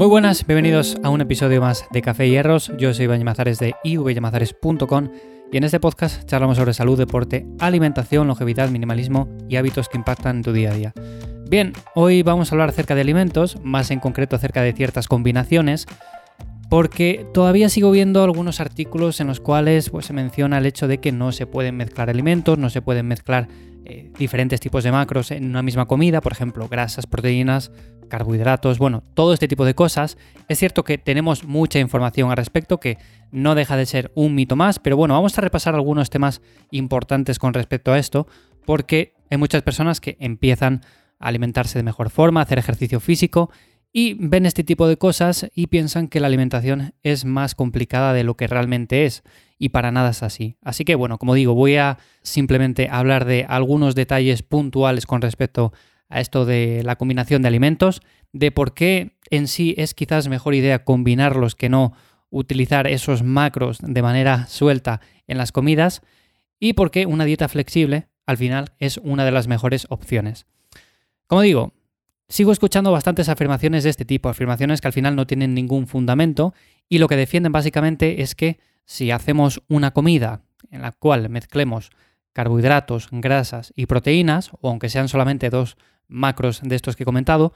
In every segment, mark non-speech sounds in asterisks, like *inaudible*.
Muy buenas, bienvenidos a un episodio más de Café y Hierros. Yo soy Iván Llamazares de ivyamazares.com y en este podcast charlamos sobre salud, deporte, alimentación, longevidad, minimalismo y hábitos que impactan en tu día a día. Bien, hoy vamos a hablar acerca de alimentos, más en concreto acerca de ciertas combinaciones, porque todavía sigo viendo algunos artículos en los cuales pues, se menciona el hecho de que no se pueden mezclar alimentos, no se pueden mezclar eh, diferentes tipos de macros en una misma comida, por ejemplo, grasas, proteínas, carbohidratos, bueno, todo este tipo de cosas. Es cierto que tenemos mucha información al respecto que no deja de ser un mito más, pero bueno, vamos a repasar algunos temas importantes con respecto a esto, porque hay muchas personas que empiezan a alimentarse de mejor forma, a hacer ejercicio físico y ven este tipo de cosas y piensan que la alimentación es más complicada de lo que realmente es y para nada es así. Así que bueno, como digo, voy a simplemente hablar de algunos detalles puntuales con respecto a esto de la combinación de alimentos, de por qué en sí es quizás mejor idea combinarlos que no utilizar esos macros de manera suelta en las comidas y por qué una dieta flexible al final es una de las mejores opciones. Como digo, sigo escuchando bastantes afirmaciones de este tipo, afirmaciones que al final no tienen ningún fundamento y lo que defienden básicamente es que si hacemos una comida en la cual mezclemos carbohidratos, grasas y proteínas, o aunque sean solamente dos macros de estos que he comentado,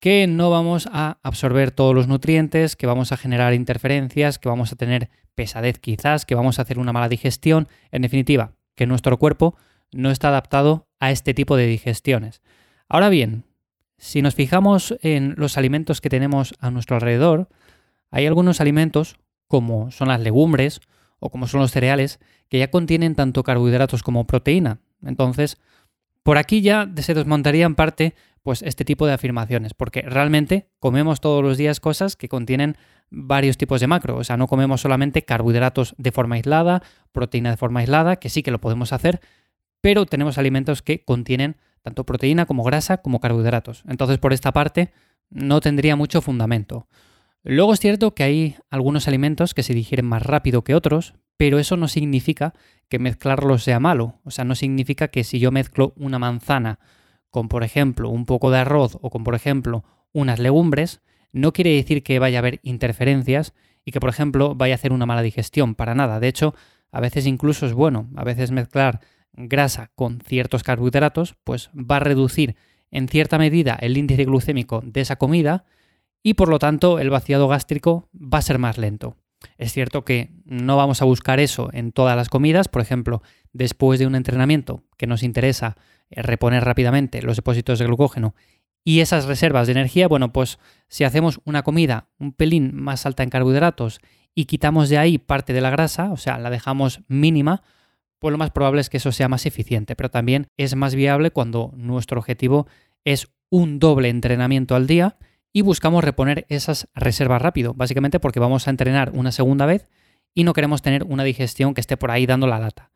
que no vamos a absorber todos los nutrientes, que vamos a generar interferencias, que vamos a tener pesadez quizás, que vamos a hacer una mala digestión, en definitiva, que nuestro cuerpo no está adaptado a este tipo de digestiones. Ahora bien, si nos fijamos en los alimentos que tenemos a nuestro alrededor, hay algunos alimentos, como son las legumbres o como son los cereales, que ya contienen tanto carbohidratos como proteína. Entonces, por aquí ya se desmontarían parte pues este tipo de afirmaciones, porque realmente comemos todos los días cosas que contienen varios tipos de macro, o sea, no comemos solamente carbohidratos de forma aislada, proteína de forma aislada, que sí que lo podemos hacer, pero tenemos alimentos que contienen tanto proteína como grasa como carbohidratos. Entonces, por esta parte, no tendría mucho fundamento. Luego es cierto que hay algunos alimentos que se digieren más rápido que otros, pero eso no significa que mezclarlos sea malo. O sea, no significa que si yo mezclo una manzana con, por ejemplo, un poco de arroz o con, por ejemplo, unas legumbres, no quiere decir que vaya a haber interferencias y que, por ejemplo, vaya a hacer una mala digestión, para nada. De hecho, a veces incluso es bueno, a veces mezclar grasa con ciertos carbohidratos, pues va a reducir en cierta medida el índice glucémico de esa comida y por lo tanto el vaciado gástrico va a ser más lento. Es cierto que no vamos a buscar eso en todas las comidas, por ejemplo, después de un entrenamiento que nos interesa eh, reponer rápidamente los depósitos de glucógeno y esas reservas de energía, bueno, pues si hacemos una comida un pelín más alta en carbohidratos y quitamos de ahí parte de la grasa, o sea, la dejamos mínima, pues lo más probable es que eso sea más eficiente, pero también es más viable cuando nuestro objetivo es un doble entrenamiento al día y buscamos reponer esas reservas rápido, básicamente porque vamos a entrenar una segunda vez y no queremos tener una digestión que esté por ahí dando la lata.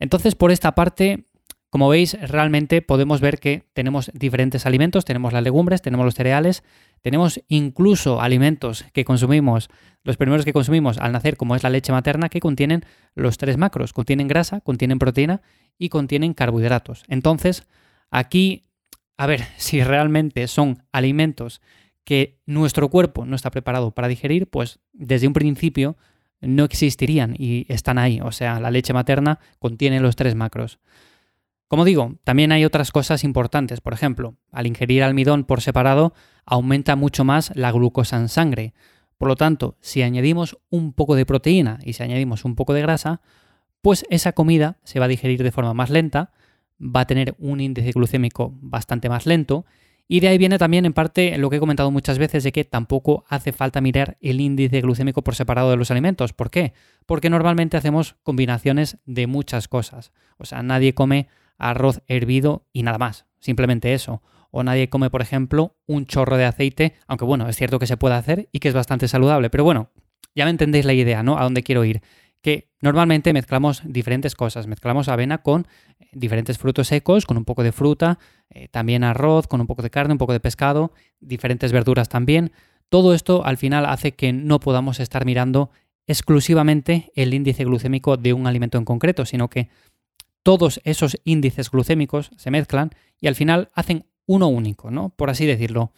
Entonces, por esta parte, como veis, realmente podemos ver que tenemos diferentes alimentos, tenemos las legumbres, tenemos los cereales, tenemos incluso alimentos que consumimos, los primeros que consumimos al nacer, como es la leche materna, que contienen los tres macros, contienen grasa, contienen proteína y contienen carbohidratos. Entonces, aquí, a ver, *laughs* si realmente son alimentos que nuestro cuerpo no está preparado para digerir, pues desde un principio no existirían y están ahí. O sea, la leche materna contiene los tres macros. Como digo, también hay otras cosas importantes. Por ejemplo, al ingerir almidón por separado, aumenta mucho más la glucosa en sangre. Por lo tanto, si añadimos un poco de proteína y si añadimos un poco de grasa, pues esa comida se va a digerir de forma más lenta, va a tener un índice glucémico bastante más lento y de ahí viene también en parte lo que he comentado muchas veces de que tampoco hace falta mirar el índice glucémico por separado de los alimentos. ¿Por qué? Porque normalmente hacemos combinaciones de muchas cosas. O sea, nadie come arroz hervido y nada más, simplemente eso. O nadie come, por ejemplo, un chorro de aceite, aunque bueno, es cierto que se puede hacer y que es bastante saludable, pero bueno, ya me entendéis la idea, ¿no? A dónde quiero ir que normalmente mezclamos diferentes cosas. Mezclamos avena con eh, diferentes frutos secos, con un poco de fruta, eh, también arroz, con un poco de carne, un poco de pescado, diferentes verduras también. Todo esto al final hace que no podamos estar mirando exclusivamente el índice glucémico de un alimento en concreto, sino que todos esos índices glucémicos se mezclan y al final hacen uno único, ¿no? Por así decirlo.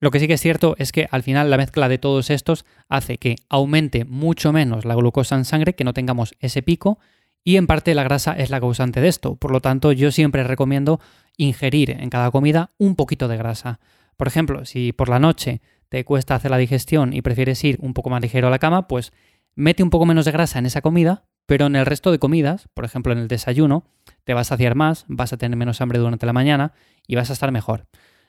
Lo que sí que es cierto es que al final la mezcla de todos estos hace que aumente mucho menos la glucosa en sangre, que no tengamos ese pico, y en parte la grasa es la causante de esto. Por lo tanto, yo siempre recomiendo ingerir en cada comida un poquito de grasa. Por ejemplo, si por la noche te cuesta hacer la digestión y prefieres ir un poco más ligero a la cama, pues mete un poco menos de grasa en esa comida, pero en el resto de comidas, por ejemplo en el desayuno, te vas a saciar más, vas a tener menos hambre durante la mañana y vas a estar mejor.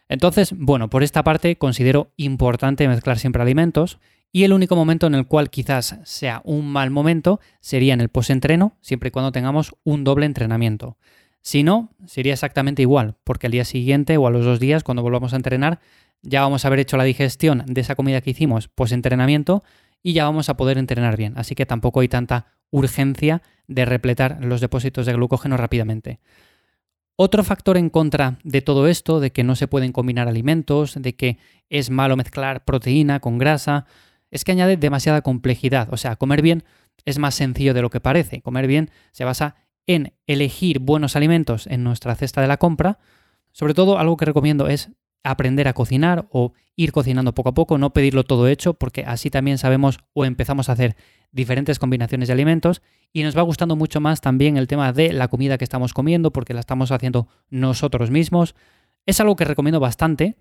Entonces, bueno, por esta parte considero importante mezclar siempre alimentos y el único momento en el cual quizás sea un mal momento sería en el post-entreno, siempre y cuando tengamos un doble entrenamiento. Si no, sería exactamente igual, porque al día siguiente o a los dos días, cuando volvamos a entrenar, ya vamos a haber hecho la digestión de esa comida que hicimos post-entrenamiento y ya vamos a poder entrenar bien. Así que tampoco hay tanta urgencia de repletar los depósitos de glucógeno rápidamente. Otro factor en contra de todo esto, de que no se pueden combinar alimentos, de que es malo mezclar proteína con grasa, es que añade demasiada complejidad. O sea, comer bien es más sencillo de lo que parece. Comer bien se basa en elegir buenos alimentos en nuestra cesta de la compra. Sobre todo, algo que recomiendo es aprender a cocinar o ir cocinando poco a poco, no pedirlo todo hecho, porque así también sabemos o empezamos a hacer diferentes combinaciones de alimentos y nos va gustando mucho más también el tema de la comida que estamos comiendo, porque la estamos haciendo nosotros mismos. Es algo que recomiendo bastante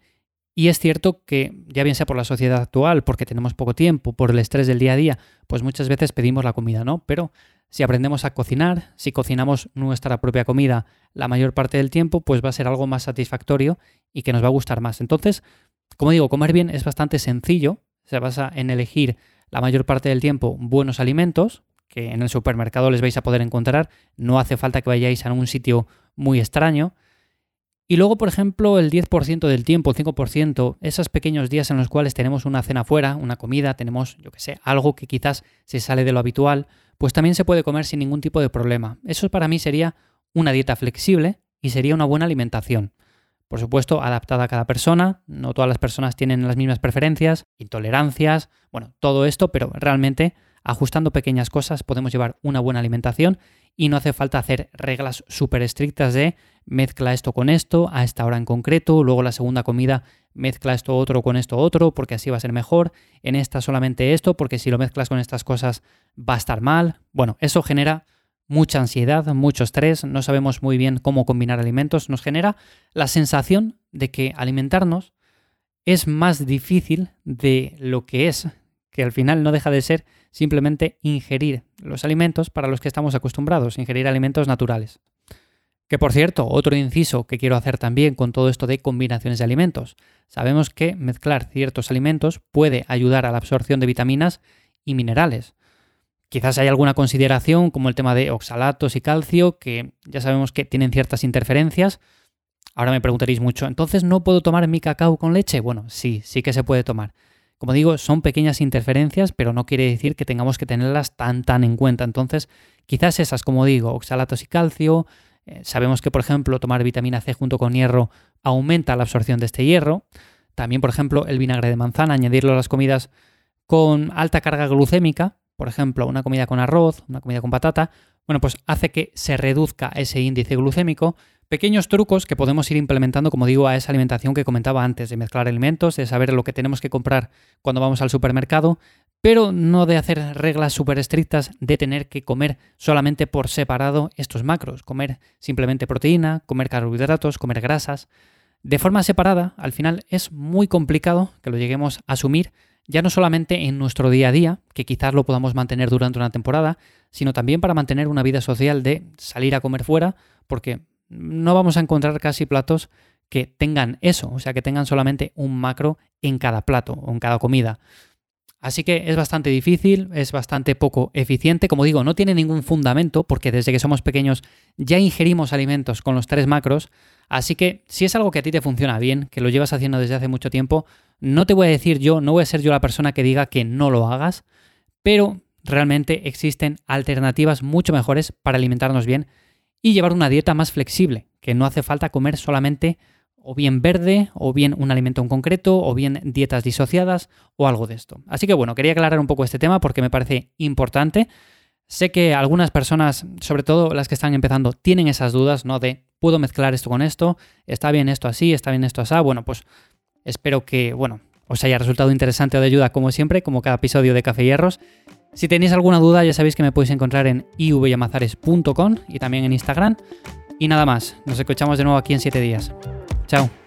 y es cierto que, ya bien sea por la sociedad actual, porque tenemos poco tiempo, por el estrés del día a día, pues muchas veces pedimos la comida, ¿no? Pero si aprendemos a cocinar, si cocinamos nuestra propia comida la mayor parte del tiempo, pues va a ser algo más satisfactorio y que nos va a gustar más. Entonces, como digo, comer bien es bastante sencillo, se basa en elegir la mayor parte del tiempo buenos alimentos, que en el supermercado les vais a poder encontrar, no hace falta que vayáis a un sitio muy extraño. Y luego, por ejemplo, el 10% del tiempo, el 5%, esos pequeños días en los cuales tenemos una cena fuera, una comida, tenemos, yo que sé, algo que quizás se sale de lo habitual, pues también se puede comer sin ningún tipo de problema. Eso para mí sería una dieta flexible y sería una buena alimentación. Por supuesto, adaptada a cada persona, no todas las personas tienen las mismas preferencias, intolerancias, bueno, todo esto, pero realmente ajustando pequeñas cosas podemos llevar una buena alimentación y no hace falta hacer reglas súper estrictas de mezcla esto con esto a esta hora en concreto, luego la segunda comida mezcla esto otro con esto otro porque así va a ser mejor, en esta solamente esto porque si lo mezclas con estas cosas va a estar mal. Bueno, eso genera mucha ansiedad, mucho estrés, no sabemos muy bien cómo combinar alimentos, nos genera la sensación de que alimentarnos es más difícil de lo que es, que al final no deja de ser simplemente ingerir los alimentos para los que estamos acostumbrados, ingerir alimentos naturales. Que por cierto, otro inciso que quiero hacer también con todo esto de combinaciones de alimentos. Sabemos que mezclar ciertos alimentos puede ayudar a la absorción de vitaminas y minerales. Quizás hay alguna consideración como el tema de oxalatos y calcio, que ya sabemos que tienen ciertas interferencias. Ahora me preguntaréis mucho, ¿entonces no puedo tomar mi cacao con leche? Bueno, sí, sí que se puede tomar. Como digo, son pequeñas interferencias, pero no quiere decir que tengamos que tenerlas tan tan en cuenta. Entonces, quizás esas, como digo, oxalatos y calcio, eh, sabemos que, por ejemplo, tomar vitamina C junto con hierro aumenta la absorción de este hierro. También, por ejemplo, el vinagre de manzana, añadirlo a las comidas con alta carga glucémica, por ejemplo, una comida con arroz, una comida con patata, bueno, pues hace que se reduzca ese índice glucémico. Pequeños trucos que podemos ir implementando, como digo, a esa alimentación que comentaba antes, de mezclar alimentos, de saber lo que tenemos que comprar cuando vamos al supermercado, pero no de hacer reglas súper estrictas de tener que comer solamente por separado estos macros, comer simplemente proteína, comer carbohidratos, comer grasas. De forma separada, al final es muy complicado que lo lleguemos a asumir ya no solamente en nuestro día a día, que quizás lo podamos mantener durante una temporada, sino también para mantener una vida social de salir a comer fuera, porque no vamos a encontrar casi platos que tengan eso, o sea, que tengan solamente un macro en cada plato o en cada comida. Así que es bastante difícil, es bastante poco eficiente. Como digo, no tiene ningún fundamento porque desde que somos pequeños ya ingerimos alimentos con los tres macros. Así que si es algo que a ti te funciona bien, que lo llevas haciendo desde hace mucho tiempo, no te voy a decir yo, no voy a ser yo la persona que diga que no lo hagas, pero realmente existen alternativas mucho mejores para alimentarnos bien y llevar una dieta más flexible, que no hace falta comer solamente o bien verde, o bien un alimento en concreto, o bien dietas disociadas, o algo de esto. Así que bueno, quería aclarar un poco este tema porque me parece importante. Sé que algunas personas, sobre todo las que están empezando, tienen esas dudas, ¿no? De, ¿puedo mezclar esto con esto? ¿Está bien esto así? ¿Está bien esto así? Bueno, pues Espero que, bueno, os haya resultado interesante o de ayuda como siempre, como cada episodio de Café Hierros. Si tenéis alguna duda ya sabéis que me podéis encontrar en ivyamazares.com y también en Instagram. Y nada más, nos escuchamos de nuevo aquí en 7 días. Chao.